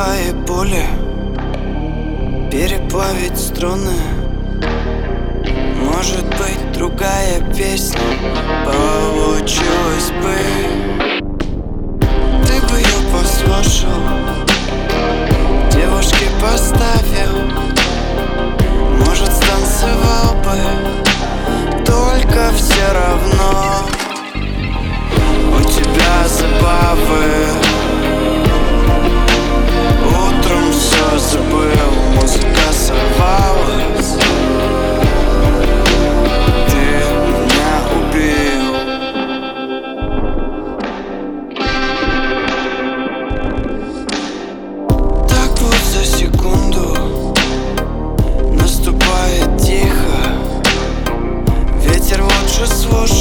стуле Переплавить струны. Может быть другая песня Получилась бы. Ты бы ее послушал сложно